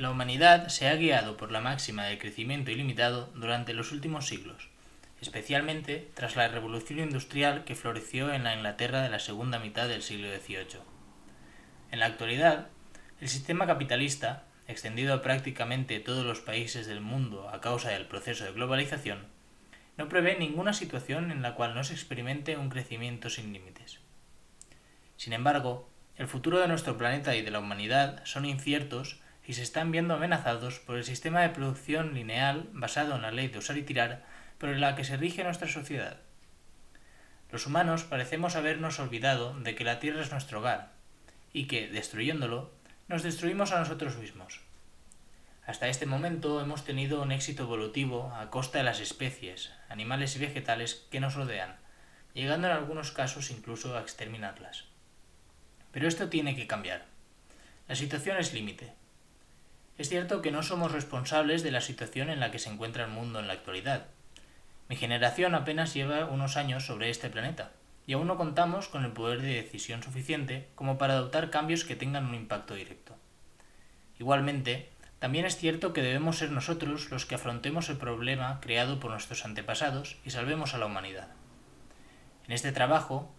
La humanidad se ha guiado por la máxima del crecimiento ilimitado durante los últimos siglos, especialmente tras la revolución industrial que floreció en la Inglaterra de la segunda mitad del siglo XVIII. En la actualidad, el sistema capitalista, extendido a prácticamente todos los países del mundo a causa del proceso de globalización, no prevé ninguna situación en la cual no se experimente un crecimiento sin límites. Sin embargo, el futuro de nuestro planeta y de la humanidad son inciertos y se están viendo amenazados por el sistema de producción lineal basado en la ley de usar y tirar por la que se rige nuestra sociedad. Los humanos parecemos habernos olvidado de que la Tierra es nuestro hogar y que, destruyéndolo, nos destruimos a nosotros mismos. Hasta este momento hemos tenido un éxito evolutivo a costa de las especies, animales y vegetales que nos rodean, llegando en algunos casos incluso a exterminarlas. Pero esto tiene que cambiar. La situación es límite. Es cierto que no somos responsables de la situación en la que se encuentra el mundo en la actualidad. Mi generación apenas lleva unos años sobre este planeta, y aún no contamos con el poder de decisión suficiente como para adoptar cambios que tengan un impacto directo. Igualmente, también es cierto que debemos ser nosotros los que afrontemos el problema creado por nuestros antepasados y salvemos a la humanidad. En este trabajo,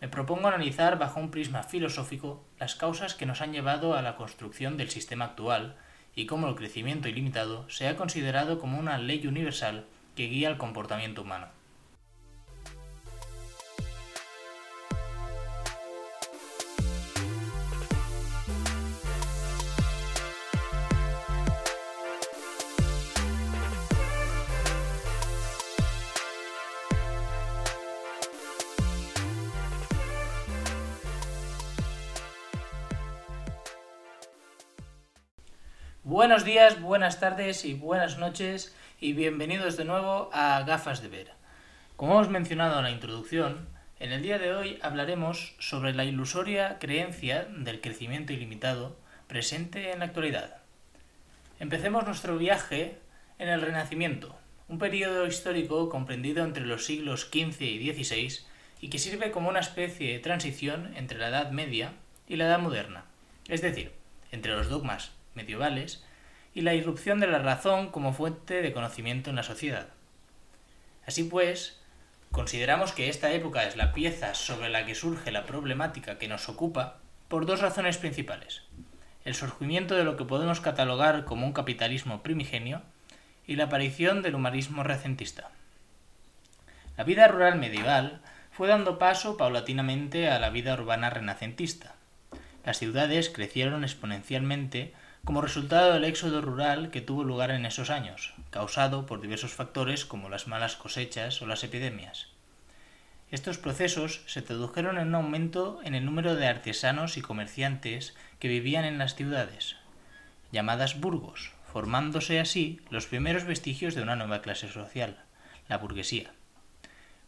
me propongo analizar bajo un prisma filosófico las causas que nos han llevado a la construcción del sistema actual y cómo el crecimiento ilimitado se ha considerado como una ley universal que guía el comportamiento humano. Buenos días, buenas tardes y buenas noches y bienvenidos de nuevo a Gafas de Ver. Como hemos mencionado en la introducción, en el día de hoy hablaremos sobre la ilusoria creencia del crecimiento ilimitado presente en la actualidad. Empecemos nuestro viaje en el Renacimiento, un periodo histórico comprendido entre los siglos XV y XVI y que sirve como una especie de transición entre la Edad Media y la Edad Moderna, es decir, entre los dogmas medievales y la irrupción de la razón como fuente de conocimiento en la sociedad. Así pues, consideramos que esta época es la pieza sobre la que surge la problemática que nos ocupa por dos razones principales. El surgimiento de lo que podemos catalogar como un capitalismo primigenio y la aparición del humanismo recentista. La vida rural medieval fue dando paso paulatinamente a la vida urbana renacentista. Las ciudades crecieron exponencialmente como resultado del éxodo rural que tuvo lugar en esos años, causado por diversos factores como las malas cosechas o las epidemias. Estos procesos se tradujeron en un aumento en el número de artesanos y comerciantes que vivían en las ciudades, llamadas burgos, formándose así los primeros vestigios de una nueva clase social, la burguesía.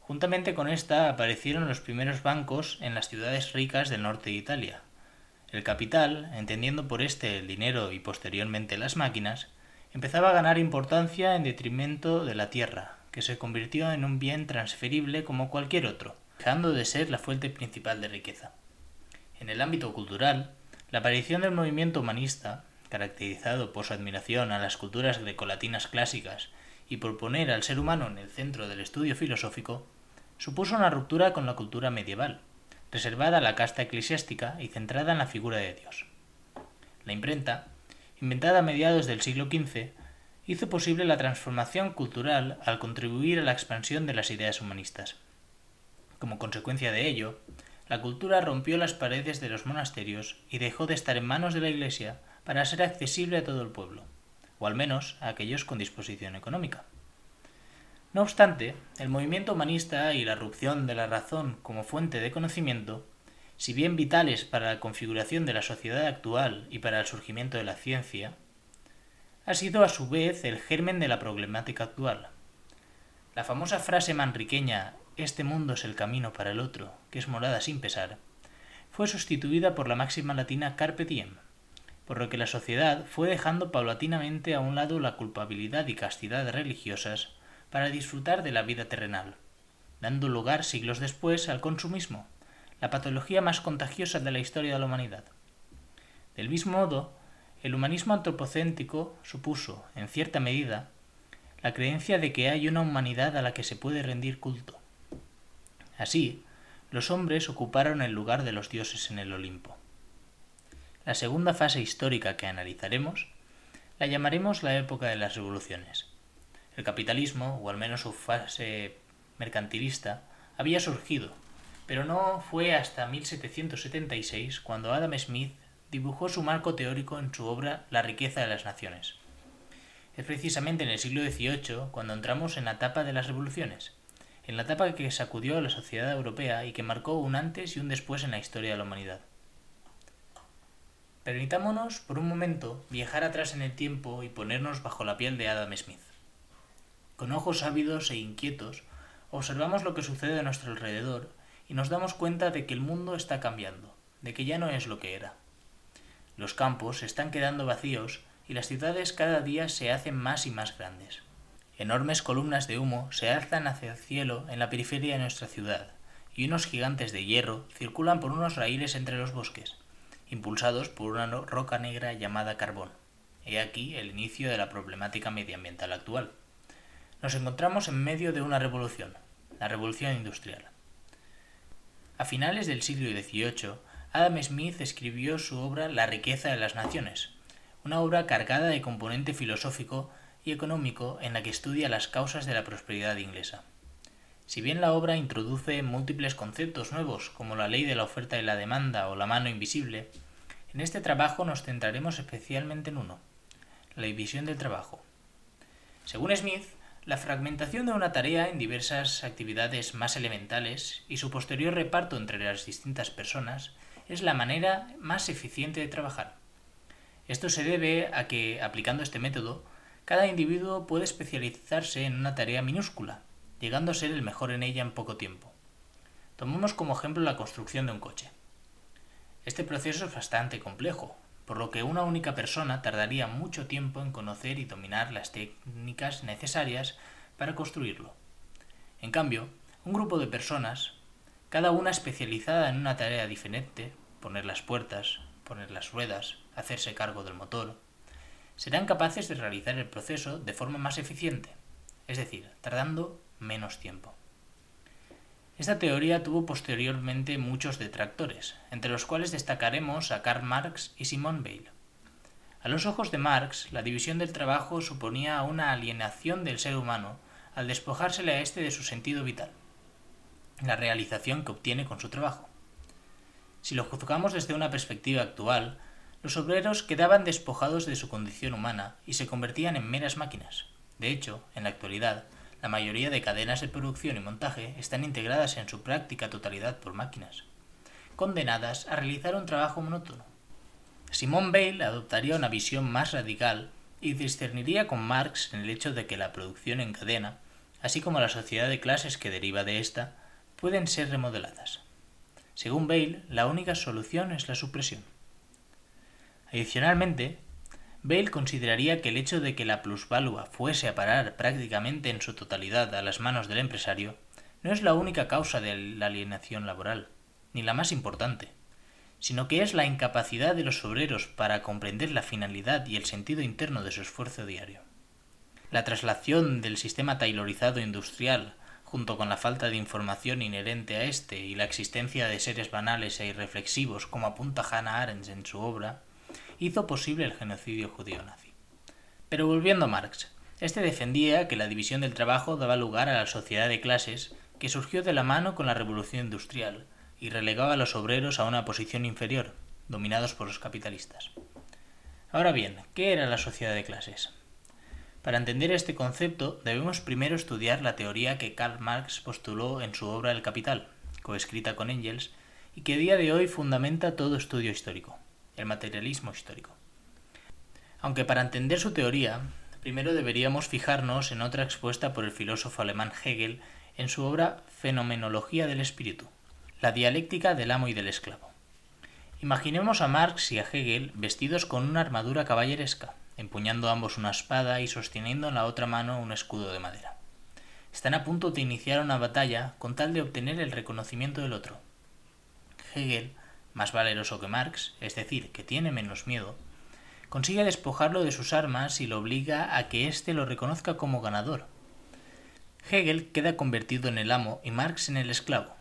Juntamente con esta aparecieron los primeros bancos en las ciudades ricas del norte de Italia, el capital, entendiendo por este el dinero y posteriormente las máquinas, empezaba a ganar importancia en detrimento de la tierra, que se convirtió en un bien transferible como cualquier otro, dejando de ser la fuente principal de riqueza. En el ámbito cultural, la aparición del movimiento humanista, caracterizado por su admiración a las culturas grecolatinas clásicas y por poner al ser humano en el centro del estudio filosófico, supuso una ruptura con la cultura medieval, reservada a la casta eclesiástica y centrada en la figura de Dios. La imprenta, inventada a mediados del siglo XV, hizo posible la transformación cultural al contribuir a la expansión de las ideas humanistas. Como consecuencia de ello, la cultura rompió las paredes de los monasterios y dejó de estar en manos de la Iglesia para ser accesible a todo el pueblo, o al menos a aquellos con disposición económica. No obstante, el movimiento humanista y la erupción de la razón como fuente de conocimiento, si bien vitales para la configuración de la sociedad actual y para el surgimiento de la ciencia, ha sido a su vez el germen de la problemática actual. La famosa frase manriqueña Este mundo es el camino para el otro, que es morada sin pesar, fue sustituida por la máxima latina Carpe diem, por lo que la sociedad fue dejando paulatinamente a un lado la culpabilidad y castidad religiosas para disfrutar de la vida terrenal, dando lugar siglos después al consumismo, la patología más contagiosa de la historia de la humanidad. Del mismo modo, el humanismo antropocéntrico supuso, en cierta medida, la creencia de que hay una humanidad a la que se puede rendir culto. Así, los hombres ocuparon el lugar de los dioses en el Olimpo. La segunda fase histórica que analizaremos la llamaremos la época de las revoluciones. El capitalismo, o al menos su fase mercantilista, había surgido, pero no fue hasta 1776 cuando Adam Smith dibujó su marco teórico en su obra La riqueza de las naciones. Es precisamente en el siglo XVIII cuando entramos en la etapa de las revoluciones, en la etapa que sacudió a la sociedad europea y que marcó un antes y un después en la historia de la humanidad. Permitámonos, por un momento, viajar atrás en el tiempo y ponernos bajo la piel de Adam Smith. Con ojos ávidos e inquietos, observamos lo que sucede a nuestro alrededor y nos damos cuenta de que el mundo está cambiando, de que ya no es lo que era. Los campos se están quedando vacíos y las ciudades cada día se hacen más y más grandes. Enormes columnas de humo se alzan hacia el cielo en la periferia de nuestra ciudad, y unos gigantes de hierro circulan por unos raíles entre los bosques, impulsados por una roca negra llamada carbón. He aquí el inicio de la problemática medioambiental actual. Nos encontramos en medio de una revolución, la revolución industrial. A finales del siglo XVIII, Adam Smith escribió su obra La riqueza de las naciones, una obra cargada de componente filosófico y económico en la que estudia las causas de la prosperidad inglesa. Si bien la obra introduce múltiples conceptos nuevos como la ley de la oferta y la demanda o la mano invisible, en este trabajo nos centraremos especialmente en uno, la división del trabajo. Según Smith, la fragmentación de una tarea en diversas actividades más elementales y su posterior reparto entre las distintas personas es la manera más eficiente de trabajar. Esto se debe a que, aplicando este método, cada individuo puede especializarse en una tarea minúscula, llegando a ser el mejor en ella en poco tiempo. Tomemos como ejemplo la construcción de un coche. Este proceso es bastante complejo, por lo que una única persona tardaría mucho tiempo en conocer y dominar las técnicas necesarias para construirlo. En cambio, un grupo de personas, cada una especializada en una tarea diferente, poner las puertas, poner las ruedas, hacerse cargo del motor, serán capaces de realizar el proceso de forma más eficiente, es decir, tardando menos tiempo. Esta teoría tuvo posteriormente muchos detractores, entre los cuales destacaremos a Karl Marx y Simone Weil. A los ojos de Marx, la división del trabajo suponía una alienación del ser humano al despojársele a éste de su sentido vital, la realización que obtiene con su trabajo. Si lo juzgamos desde una perspectiva actual, los obreros quedaban despojados de su condición humana y se convertían en meras máquinas. De hecho, en la actualidad, la mayoría de cadenas de producción y montaje están integradas en su práctica totalidad por máquinas, condenadas a realizar un trabajo monótono. Simone Weil adoptaría una visión más radical y discerniría con Marx en el hecho de que la producción en cadena, así como la sociedad de clases que deriva de ésta, pueden ser remodeladas. Según Bale, la única solución es la supresión. Adicionalmente, Bale consideraría que el hecho de que la plusvalua fuese a parar prácticamente en su totalidad a las manos del empresario no es la única causa de la alienación laboral, ni la más importante, sino que es la incapacidad de los obreros para comprender la finalidad y el sentido interno de su esfuerzo diario. La traslación del sistema taylorizado industrial, junto con la falta de información inherente a este y la existencia de seres banales e irreflexivos como apunta Hannah Arendt en su obra, hizo posible el genocidio judío nazi. Pero volviendo a Marx, este defendía que la división del trabajo daba lugar a la sociedad de clases que surgió de la mano con la revolución industrial y relegaba a los obreros a una posición inferior, dominados por los capitalistas. Ahora bien, ¿qué era la sociedad de clases? Para entender este concepto debemos primero estudiar la teoría que Karl Marx postuló en su obra El Capital, coescrita con Engels, y que a día de hoy fundamenta todo estudio histórico el materialismo histórico. Aunque para entender su teoría, primero deberíamos fijarnos en otra expuesta por el filósofo alemán Hegel en su obra Fenomenología del Espíritu, la dialéctica del amo y del esclavo. Imaginemos a Marx y a Hegel vestidos con una armadura caballeresca, empuñando ambos una espada y sosteniendo en la otra mano un escudo de madera. Están a punto de iniciar una batalla con tal de obtener el reconocimiento del otro. Hegel más valeroso que Marx, es decir, que tiene menos miedo, consigue despojarlo de sus armas y lo obliga a que éste lo reconozca como ganador. Hegel queda convertido en el amo y Marx en el esclavo.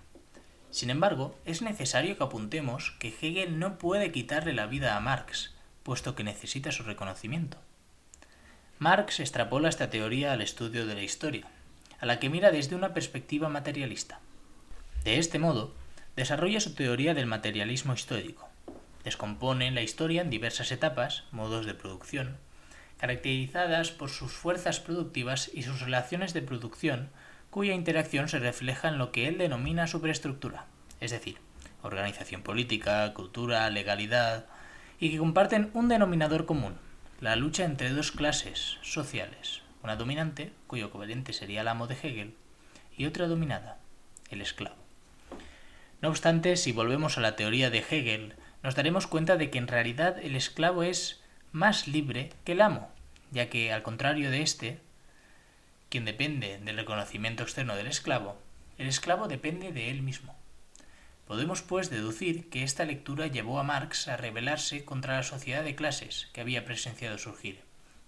Sin embargo, es necesario que apuntemos que Hegel no puede quitarle la vida a Marx, puesto que necesita su reconocimiento. Marx extrapola esta teoría al estudio de la historia, a la que mira desde una perspectiva materialista. De este modo, desarrolla su teoría del materialismo histórico. Descompone la historia en diversas etapas, modos de producción, caracterizadas por sus fuerzas productivas y sus relaciones de producción, cuya interacción se refleja en lo que él denomina superestructura, es decir, organización política, cultura, legalidad, y que comparten un denominador común, la lucha entre dos clases sociales, una dominante, cuyo covalente sería el amo de Hegel, y otra dominada, el esclavo. No obstante, si volvemos a la teoría de Hegel, nos daremos cuenta de que en realidad el esclavo es más libre que el amo, ya que, al contrario de éste, quien depende del reconocimiento externo del esclavo, el esclavo depende de él mismo. Podemos, pues, deducir que esta lectura llevó a Marx a rebelarse contra la sociedad de clases que había presenciado surgir,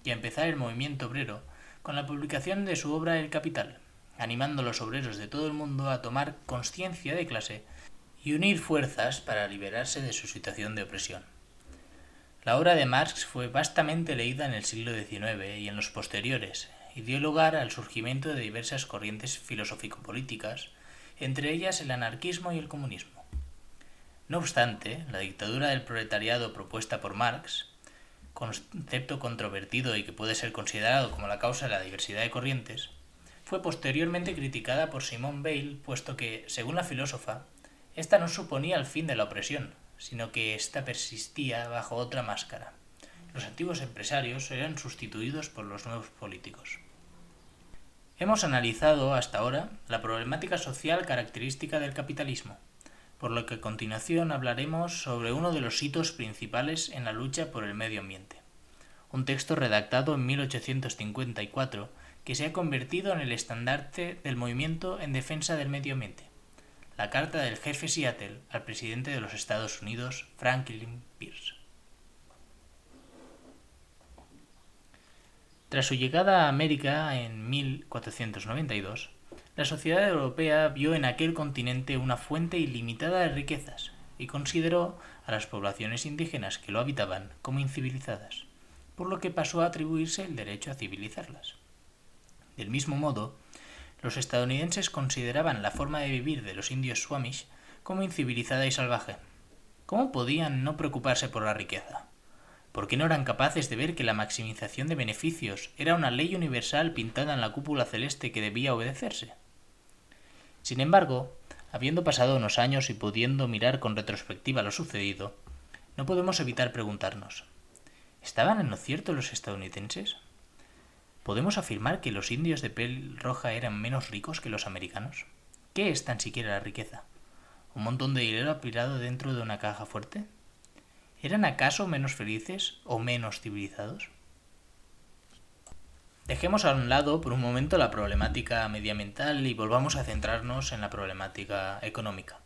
y a empezar el movimiento obrero con la publicación de su obra El Capital, animando a los obreros de todo el mundo a tomar conciencia de clase y unir fuerzas para liberarse de su situación de opresión. La obra de Marx fue vastamente leída en el siglo XIX y en los posteriores, y dio lugar al surgimiento de diversas corrientes filosófico-políticas, entre ellas el anarquismo y el comunismo. No obstante, la dictadura del proletariado propuesta por Marx, concepto controvertido y que puede ser considerado como la causa de la diversidad de corrientes, fue posteriormente criticada por Simone Weil, puesto que, según la filósofa, esta no suponía el fin de la opresión, sino que ésta persistía bajo otra máscara. Los antiguos empresarios eran sustituidos por los nuevos políticos. Hemos analizado hasta ahora la problemática social característica del capitalismo, por lo que a continuación hablaremos sobre uno de los hitos principales en la lucha por el medio ambiente. Un texto redactado en 1854 que se ha convertido en el estandarte del movimiento en defensa del medio ambiente la carta del jefe Seattle al presidente de los Estados Unidos, Franklin Pierce. Tras su llegada a América en 1492, la sociedad europea vio en aquel continente una fuente ilimitada de riquezas y consideró a las poblaciones indígenas que lo habitaban como incivilizadas, por lo que pasó a atribuirse el derecho a civilizarlas. Del mismo modo, los estadounidenses consideraban la forma de vivir de los indios Swamish como incivilizada y salvaje. ¿Cómo podían no preocuparse por la riqueza? ¿Por qué no eran capaces de ver que la maximización de beneficios era una ley universal pintada en la cúpula celeste que debía obedecerse? Sin embargo, habiendo pasado unos años y pudiendo mirar con retrospectiva lo sucedido, no podemos evitar preguntarnos ¿Estaban en lo cierto los estadounidenses? ¿Podemos afirmar que los indios de piel roja eran menos ricos que los americanos? ¿Qué es tan siquiera la riqueza? ¿Un montón de dinero apilado dentro de una caja fuerte? ¿Eran acaso menos felices o menos civilizados? Dejemos a un lado por un momento la problemática medioambiental y volvamos a centrarnos en la problemática económica.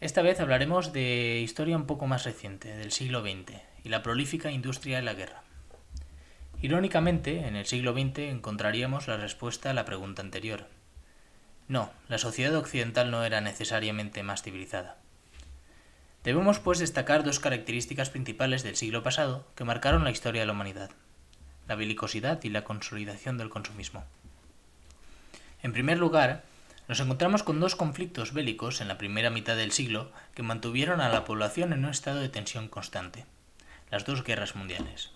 Esta vez hablaremos de historia un poco más reciente, del siglo XX, y la prolífica industria de la guerra. Irónicamente, en el siglo XX encontraríamos la respuesta a la pregunta anterior. No, la sociedad occidental no era necesariamente más civilizada. Debemos pues destacar dos características principales del siglo pasado que marcaron la historia de la humanidad, la belicosidad y la consolidación del consumismo. En primer lugar, nos encontramos con dos conflictos bélicos en la primera mitad del siglo que mantuvieron a la población en un estado de tensión constante, las dos guerras mundiales.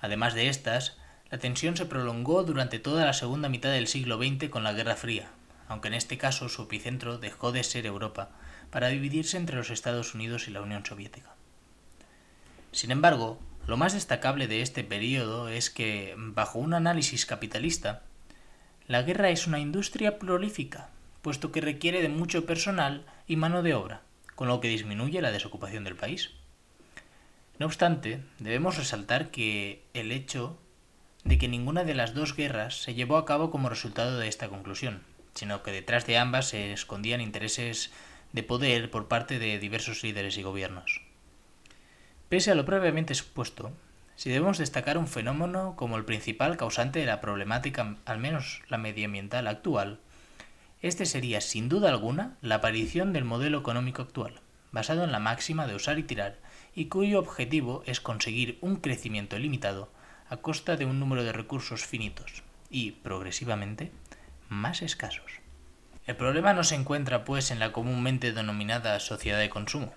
Además de estas, la tensión se prolongó durante toda la segunda mitad del siglo XX con la Guerra Fría, aunque en este caso su epicentro dejó de ser Europa para dividirse entre los Estados Unidos y la Unión Soviética. Sin embargo, lo más destacable de este periodo es que, bajo un análisis capitalista, la guerra es una industria prolífica, puesto que requiere de mucho personal y mano de obra, con lo que disminuye la desocupación del país. No obstante, debemos resaltar que el hecho de que ninguna de las dos guerras se llevó a cabo como resultado de esta conclusión, sino que detrás de ambas se escondían intereses de poder por parte de diversos líderes y gobiernos. Pese a lo previamente expuesto, si debemos destacar un fenómeno como el principal causante de la problemática, al menos la medioambiental actual, este sería sin duda alguna la aparición del modelo económico actual, basado en la máxima de usar y tirar, y cuyo objetivo es conseguir un crecimiento limitado a costa de un número de recursos finitos y, progresivamente, más escasos. El problema no se encuentra, pues, en la comúnmente denominada sociedad de consumo,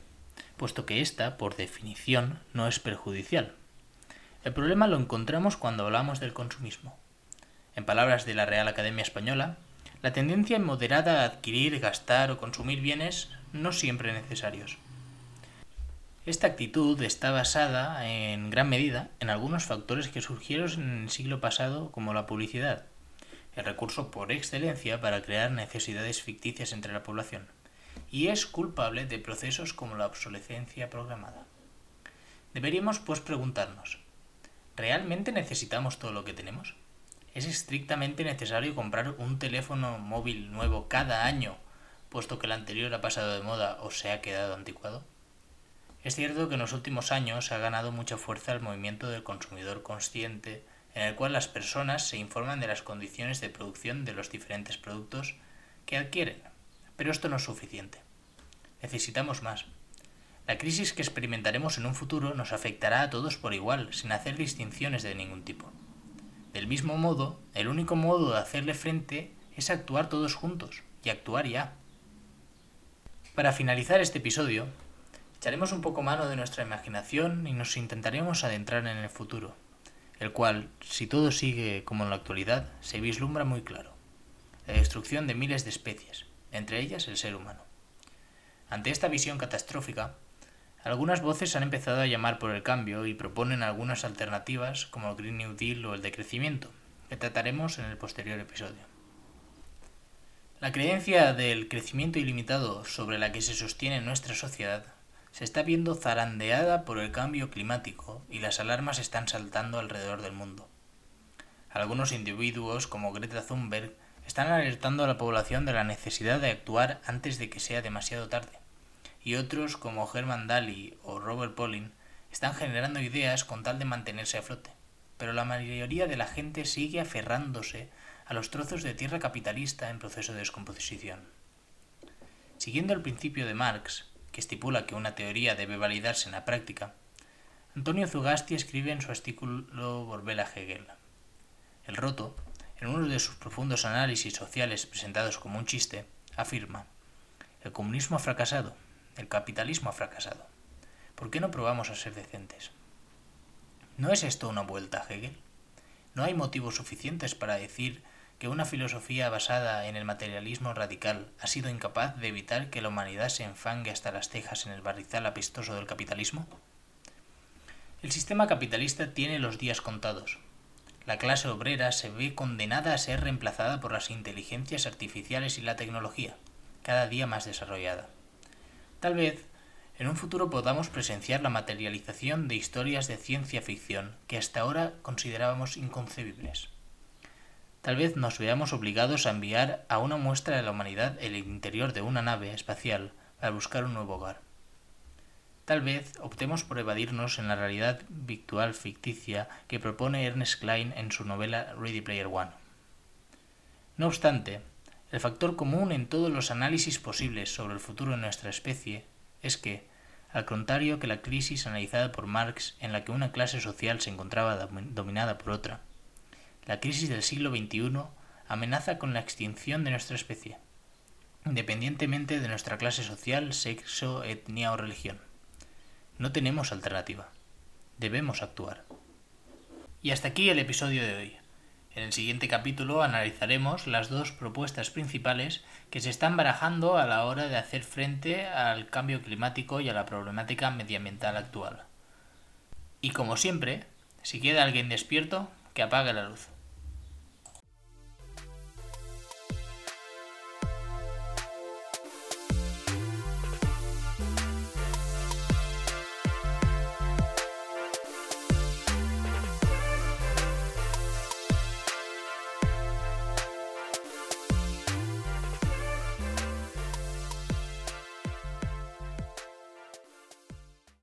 puesto que ésta, por definición, no es perjudicial. El problema lo encontramos cuando hablamos del consumismo. En palabras de la Real Academia Española, la tendencia moderada a adquirir, gastar o consumir bienes no siempre necesarios. Esta actitud está basada en gran medida en algunos factores que surgieron en el siglo pasado como la publicidad, el recurso por excelencia para crear necesidades ficticias entre la población, y es culpable de procesos como la obsolescencia programada. Deberíamos pues preguntarnos, ¿realmente necesitamos todo lo que tenemos? ¿Es estrictamente necesario comprar un teléfono móvil nuevo cada año, puesto que el anterior ha pasado de moda o se ha quedado anticuado? Es cierto que en los últimos años ha ganado mucha fuerza el movimiento del consumidor consciente, en el cual las personas se informan de las condiciones de producción de los diferentes productos que adquieren. Pero esto no es suficiente. Necesitamos más. La crisis que experimentaremos en un futuro nos afectará a todos por igual, sin hacer distinciones de ningún tipo. Del mismo modo, el único modo de hacerle frente es actuar todos juntos, y actuar ya. Para finalizar este episodio, Echaremos un poco mano de nuestra imaginación y nos intentaremos adentrar en el futuro, el cual, si todo sigue como en la actualidad, se vislumbra muy claro. La destrucción de miles de especies, entre ellas el ser humano. Ante esta visión catastrófica, algunas voces han empezado a llamar por el cambio y proponen algunas alternativas como el Green New Deal o el decrecimiento, que trataremos en el posterior episodio. La creencia del crecimiento ilimitado sobre la que se sostiene nuestra sociedad se está viendo zarandeada por el cambio climático y las alarmas están saltando alrededor del mundo. Algunos individuos, como Greta Thunberg, están alertando a la población de la necesidad de actuar antes de que sea demasiado tarde. Y otros, como Herman Daly o Robert Pauling, están generando ideas con tal de mantenerse a flote. Pero la mayoría de la gente sigue aferrándose a los trozos de tierra capitalista en proceso de descomposición. Siguiendo el principio de Marx, estipula que una teoría debe validarse en la práctica, Antonio Zugasti escribe en su artículo Volver a Hegel. El roto, en uno de sus profundos análisis sociales presentados como un chiste, afirma, el comunismo ha fracasado, el capitalismo ha fracasado. ¿Por qué no probamos a ser decentes? ¿No es esto una vuelta a Hegel? ¿No hay motivos suficientes para decir que una filosofía basada en el materialismo radical ha sido incapaz de evitar que la humanidad se enfangue hasta las cejas en el barrizal apestoso del capitalismo? El sistema capitalista tiene los días contados. La clase obrera se ve condenada a ser reemplazada por las inteligencias artificiales y la tecnología, cada día más desarrollada. Tal vez, en un futuro podamos presenciar la materialización de historias de ciencia ficción que hasta ahora considerábamos inconcebibles. Tal vez nos veamos obligados a enviar a una muestra de la humanidad el interior de una nave espacial para buscar un nuevo hogar. Tal vez optemos por evadirnos en la realidad virtual ficticia que propone Ernest Klein en su novela Ready Player One. No obstante, el factor común en todos los análisis posibles sobre el futuro de nuestra especie es que, al contrario que la crisis analizada por Marx en la que una clase social se encontraba dominada por otra, la crisis del siglo XXI amenaza con la extinción de nuestra especie, independientemente de nuestra clase social, sexo, etnia o religión. No tenemos alternativa. Debemos actuar. Y hasta aquí el episodio de hoy. En el siguiente capítulo analizaremos las dos propuestas principales que se están barajando a la hora de hacer frente al cambio climático y a la problemática medioambiental actual. Y como siempre, si queda alguien despierto, que apague la luz.